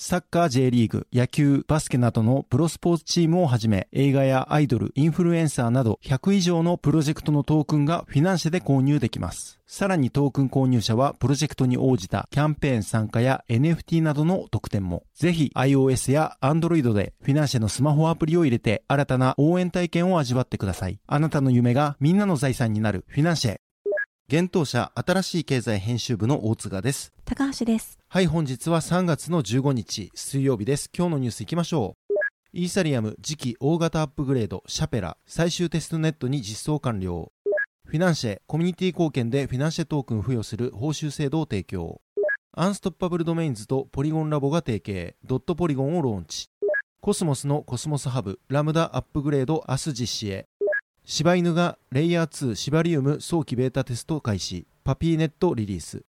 サッカー J リーグ、野球、バスケなどのプロスポーツチームをはじめ、映画やアイドル、インフルエンサーなど100以上のプロジェクトのトークンがフィナンシェで購入できます。さらにトークン購入者はプロジェクトに応じたキャンペーン参加や NFT などの特典も。ぜひ iOS や Android でフィナンシェのスマホアプリを入れて新たな応援体験を味わってください。あなたの夢がみんなの財産になるフィナンシェ。現当社新しい経済編集部の大津賀です。高橋です。はい、本日は3月の15日水曜日です。今日のニュースいきましょう。イーサリアム次期大型アップグレードシャペラ最終テストネットに実装完了。フィナンシェコミュニティ貢献でフィナンシェトークン付与する報酬制度を提供。アンストッパブルドメインズとポリゴンラボが提携、ドットポリゴンをローンチ。コスモスのコスモスハブ、ラムダアップグレード明日実施へ。柴犬がレイヤー2シバリウム早期ベータテスト開始、パピーネットリリース。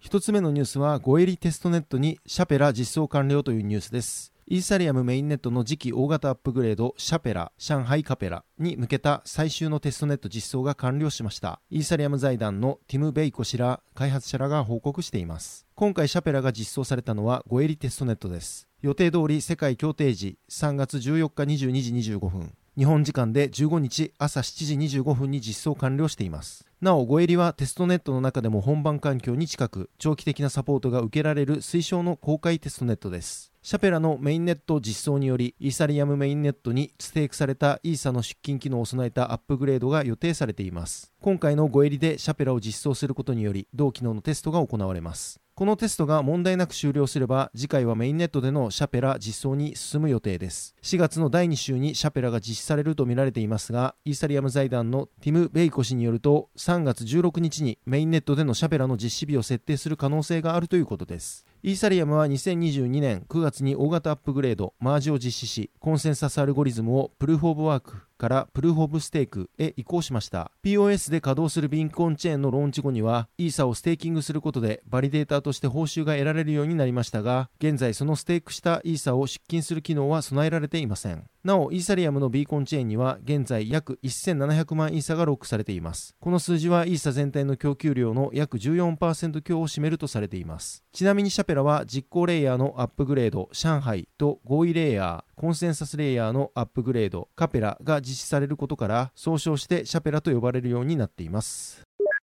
一つ目のニュースは、ゴエリテストネットにシャペラ実装完了というニュースです。イーサリアムメインネットの次期大型アップグレード、シャペラ、上海カペラに向けた最終のテストネット実装が完了しました。イーサリアム財団のティム・ベイコ氏ら開発者らが報告しています。今回シャペラが実装されたのはゴエリテストネットです。予定通り世界協定時3月14日22時25分。日本時間で15日朝7時25分に実装完了しています。なお、ゴエリはテストネットの中でも本番環境に近く、長期的なサポートが受けられる推奨の公開テストネットです。シャペラのメインネット実装により、イーサリアムメインネットにステークされたイーサの出金機能を備えたアップグレードが予定されています。今回のゴエリでシャペラを実装することにより、同機能のテストが行われます。このテストが問題なく終了すれば、次回はメインネットでのシャペラ実装に進む予定です。4月の第2週にシャペラが実施されるとみられていますが、イーサリアム財団のティム・ベイコ氏によると、3月16日にメインネットでのシャペラの実施日を設定する可能性があるということです。イーサリアムは2022年9月に大型アップグレード、マージを実施し、コンセンサスアルゴリズムをプルーフ・オブ・ワークからプルーフ・オブ・ステークへ移行しました。POS で稼働するビーコンチェーンのローンチ後には、イーサをステーキングすることでバリデーターとして報酬が得られるようになりましたが、現在そのステークしたイーサを出金する機能は備えられていません。なお、イーサリアムのビーコンチェーンには現在約1700万イーサがロックされています。この数字はイーサ全体の供給量の約14%強を占めるとされています。ちなみにシャペラは実行レイヤーのアップグレード、上海と合意レイヤー、コンセンサスレイヤーのアップグレード、カペラが実実施されることから、総称してシャペラと呼ばれるようになっています。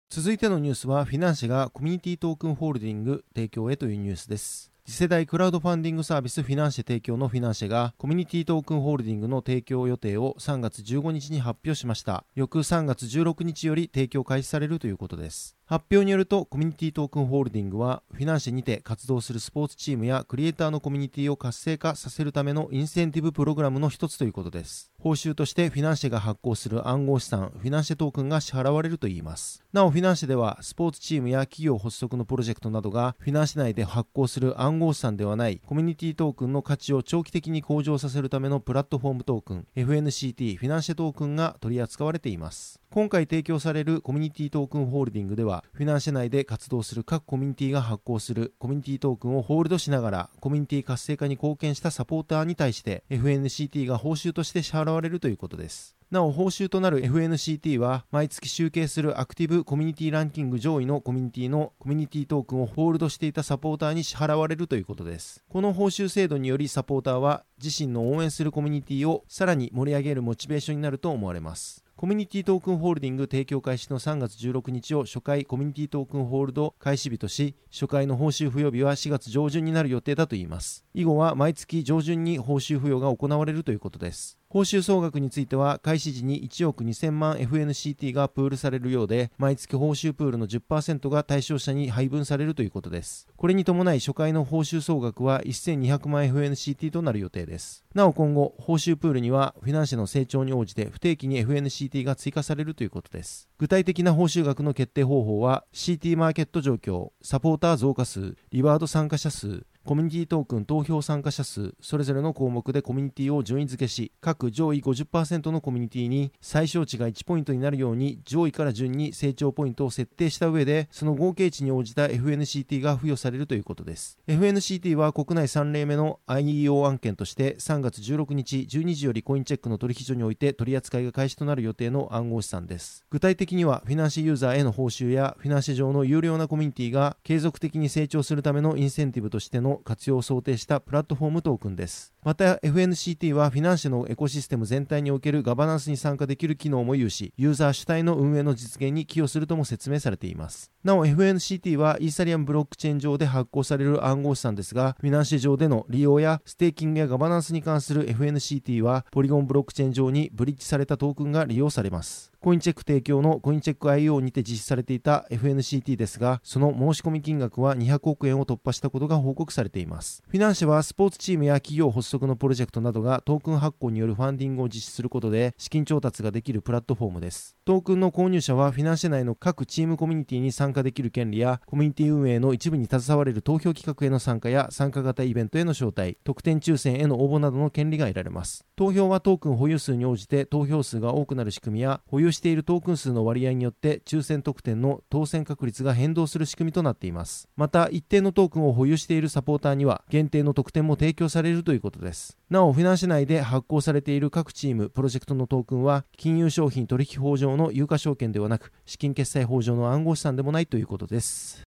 続いてのニュースは、フィナンシェがコミュニティトークンホールディング提供へというニュースです。次世代クラウドファンディングサービスフィナンシェ提供のフィナンシェがコミュニティトークンホールディングの提供予定を3月15日に発表しました。翌3月16日より提供開始されるということです。発表によるとコミュニティトークンホールディングはフィナンシェにて活動するスポーツチームやクリエイターのコミュニティを活性化させるためのインセンティブプログラムの一つということです。報酬としてフィナンシェが発行する暗号資産フィナンシェトークンが支払われるといいます。なおフィナンシェではスポーツチームや企業発足のプロジェクトなどがフィナンシェ内で発行する暗号資産ではないコミュニティトークンの価値を長期的に向上させるためのプラットフォームトークン FNCT フィナンシェトークンが取り扱われています。今回提供されるコミュニティトークンホールディングでは、フィナンシェ内で活動する各コミュニティが発行するコミュニティトークンをホールドしながら、コミュニティ活性化に貢献したサポーターに対して FNCT が報酬として支払われるということです。なお、報酬となる FNCT は、毎月集計するアクティブコミュニティランキング上位のコミュニティのコミュニティトークンをホールドしていたサポーターに支払われるということです。この報酬制度によりサポーターは、自身の応援するコミュニティをさらに盛り上げるモチベーションになると思われます。コミュニティトークンホールディング提供開始の3月16日を初回コミュニティトークンホールド開始日とし、初回の報酬付与日は4月上旬になる予定だといいます。以後は毎月上旬に報酬付与が行われるということです。報酬総額については開始時に1億2000万 FNCT がプールされるようで毎月報酬プールの10%が対象者に配分されるということです。これに伴い初回の報酬総額は1200万 FNCT となる予定です。なお今後報酬プールにはフィナンシェの成長に応じて不定期に FNCT が追加されるということです。具体的な報酬額の決定方法は CT マーケット状況サポーター増加数リワード参加者数コミュニティトークン投票参加者数それぞれの項目でコミュニティを順位付けし各上位50%のコミュニティに最小値が1ポイントになるように上位から順に成長ポイントを設定した上でその合計値に応じた FNCT が付与されるということです。FNCT は国内3例目の IEO 案件として3月16日12時よりコインチェックの取引所において取り扱いが開始となる予定の暗号資産です。具体的にはフィナンシェユーザーへの報酬やフィナンシェ上の有料なコミュニティが継続的に成長するためのインセンティブとしてのの活用を想定したプラットフォームトークンです。また FNCT はフィナンシェのエコシステム全体におけるガバナンスに参加できる機能も有し、ユーザー主体の運営の実現に寄与するとも説明されています。なお FNCT はイーサリアムブロックチェーン上で発行される暗号資産ですが、フィナンシェ上での利用やステーキングやガバナンスに関する FNCT はポリゴンブロックチェーン上にブリッジされたトークンが利用されます。コインチェック提供のコインチェック IO にて実施されていた FNCT ですが、その申し込み金額は200億円を突破したことが報告されています。フィナンシェはスポーツチームや企業発足のプロジェクトなどがトークン発行によるファンディングを実施することで資金調達ができるプラットフォームです。トークンの購入者はフィナンシェ内の各チームコミュニティに参加できる権利やコミュニティ運営の一部に携われる投票企画への参加や参加型イベントへの招待、特典抽選への応募などの権利が得られます。投票はトークン保有数に応じて投票数が多くなる仕組みや保有しているトークン数の割合によって抽選特典の当選確率が変動する仕組みとなっていますまた一定のトークンを保有しているサポーターには限定の特典も提供されるということですなおフィナンシェ内で発行されている各チームプロジェクトのトークンは金融商品取引法上の有価証券ではなく資金決済法上の暗号資産でもないということです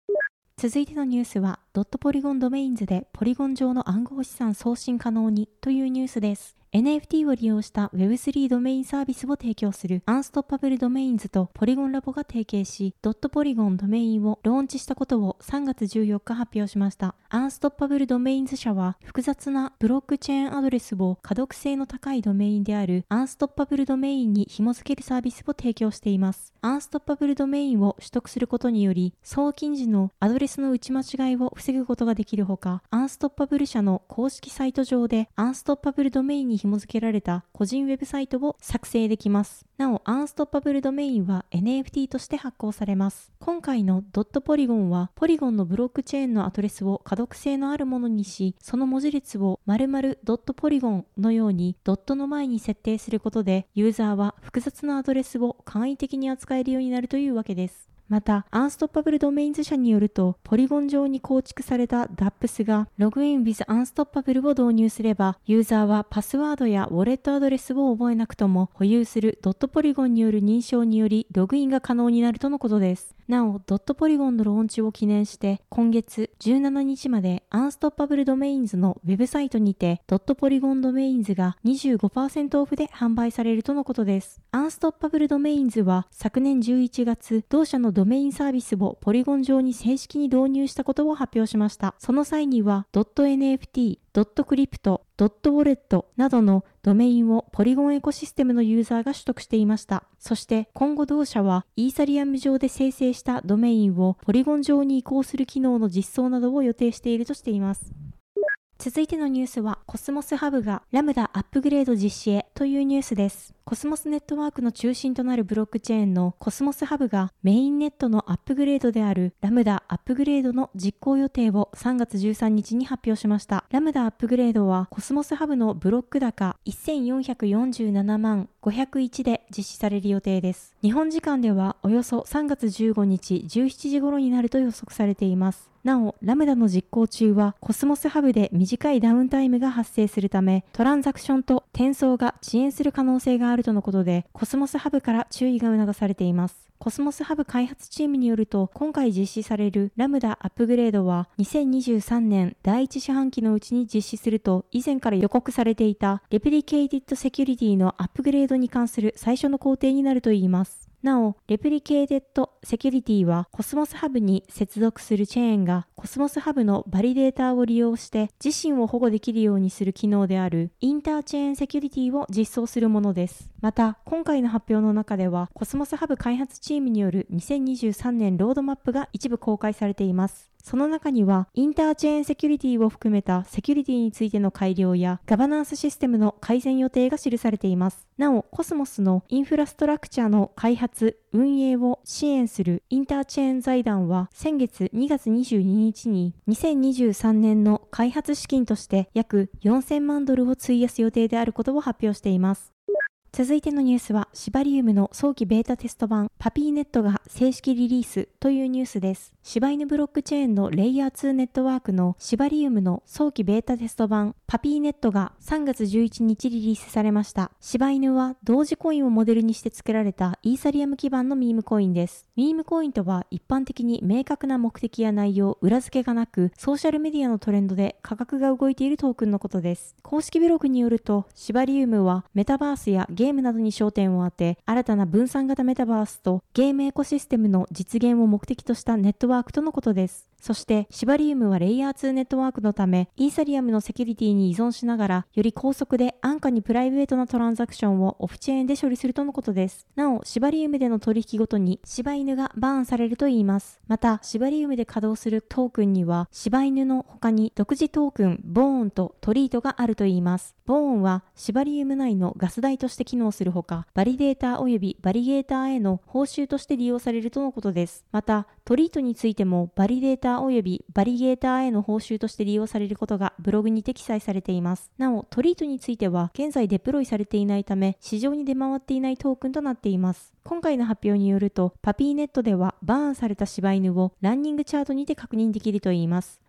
続いてのニュースは、ドットポリゴンドメインズでポリゴン上の暗号資産送信可能にというニュースです。NFT を利用した Web3 ドメインサービスを提供するアンストッパブルドメインズとポリゴンラボが提携し、ドットポリゴンドメインをローンチしたことを3月14日発表しました。アンストッパブルドメインズ社は複雑なブロックチェーンアドレスを可読性の高いドメインであるアンストッパブルドメインに紐付けるサービスを提供しています。アンストッパブルドメインを取得することにより、送金時のアドレスの打ち間違いを防ぐことができるほか、アンストッパブル社の公式サイト上でアンストッパブルドメインに紐付けられた個人ウェブサイトを作成できます。なお、アンストッパブルドメインは NFT として発行されます。今回のドットポリゴンは、ポリゴンのブロックチェーンのアドレスを可読性のあるものにし、その文字列を〇〇ドットポリゴンのようにドットの前に設定することで、ユーザーは複雑なアドレスを簡易的に扱えるようになるというわけです。また、アンストッパブルドメインズ社によると、ポリゴン上に構築された DApps がログイン with アンストッパブルを導入すれば、ユーザーはパスワードやウォレットアドレスを覚えなくとも、保有するドットポリゴンによる認証により、ログインが可能になるとのことです。なお、ドットポリゴンのローンチを記念して、今月17日までアンストッパブルドメインズのウェブサイトにて、ドットポリゴンドメインズが25%オフで販売されるとのことです。アンストッパブルドメインズは昨年11月、同社のドメインサービスをポリゴン上に正式に導入したことを発表しました。その際には、ドット NFT、ドットクリプト、ドットウォレットなどのドメインをポリゴンエコシステムのユーザーが取得していました。そして今後同社はイーサリアム上で生成したドメインをポリゴン上に移行する機能の実装などを予定しているとしています。続いてのニュースは、コスモスハブがラムダアップグレード実施へというニュースです。コスモスネットワークの中心となるブロックチェーンのコスモスハブがメインネットのアップグレードであるラムダアップグレードの実行予定を3月13日に発表しました。ラムダアップグレードはコスモスハブのブロック高1447万501で実施される予定です。日本時間ではおよそ3月15日17時頃になると予測されています。なお、ラムダの実行中はコスモスハブで短いダウンタイムが発生するため、トランザクションと転送が遅延する可能性があるとのことで、コスモスハブから注意が促されています。コスモスハブ開発チームによると、今回実施されるラムダアップグレードは、2023年第1四半期のうちに実施すると、以前から予告されていた Replicated Security のアップグレードに関する最初の工程になるといいます。なお、 Replicated Security はコスモスハブに接続するチェーンがコスモスハブのバリデータを利用して自身を保護できるようにする機能であるインターチェーンセキュリティを実装するものです。また、今回の発表の中ではコスモスハブ開発チームによる2023年ロードマップが一部公開されています。その中には、インターチェーンセキュリティを含めたセキュリティについての改良や、ガバナンスシステムの改善予定が記されています。なお、コスモスのインフラストラクチャの開発、運営を支援するインターチェーン財団は、先月2月22日に、2023年の開発資金として約4000万ドルを費やす予定であることを発表しています。続いてのニュースは、シバリウムの早期ベータテスト版パピーネットが正式リリースというニュースです。シバイヌブロックチェーンのレイヤー2ネットワークのシバリウムの早期ベータテスト版パピーネットが3月11日リリースされました。シバイヌは同時コインをモデルにして作られたイーサリアム基盤のミームコインです。ミームコインとは一般的に明確な目的や内容、裏付けがなく、ソーシャルメディアのトレンドで価格が動いているトークンのことです。公式ブログによると、シバリウムはメタバースやゲームなどに焦点を当て、新たな分散型メタバースとゲームエコシステムの実現を目的としたネットワークとのことです。そして、シバリウムはレイヤー2ネットワークのため、イーサリアムのセキュリティに依存しながら、より高速で安価にプライベートなトランザクションをオフチェーンで処理するとのことです。なお、シバリウムでの取引ごとに、柴犬がバーンされるといいます。また、シバリウムで稼働するトークンには、柴犬の他に独自トークン、ボーンとトリートがあるといいます。ボーンは、シバリウム内のガス代として機能するほか、バリデータ及びデリゲーターへの報酬として利用されるとのことです。また、トリートについても、バリデータ及びデリゲーターへの報酬として利用されることがブログにて記載されています。なお、トリートについては現在デプロイされていないため、市場に出回っていないトークンとなっています。今回の発表によると、パピーネットではバーンされた柴犬をランニングチャートにて確認できるといいます。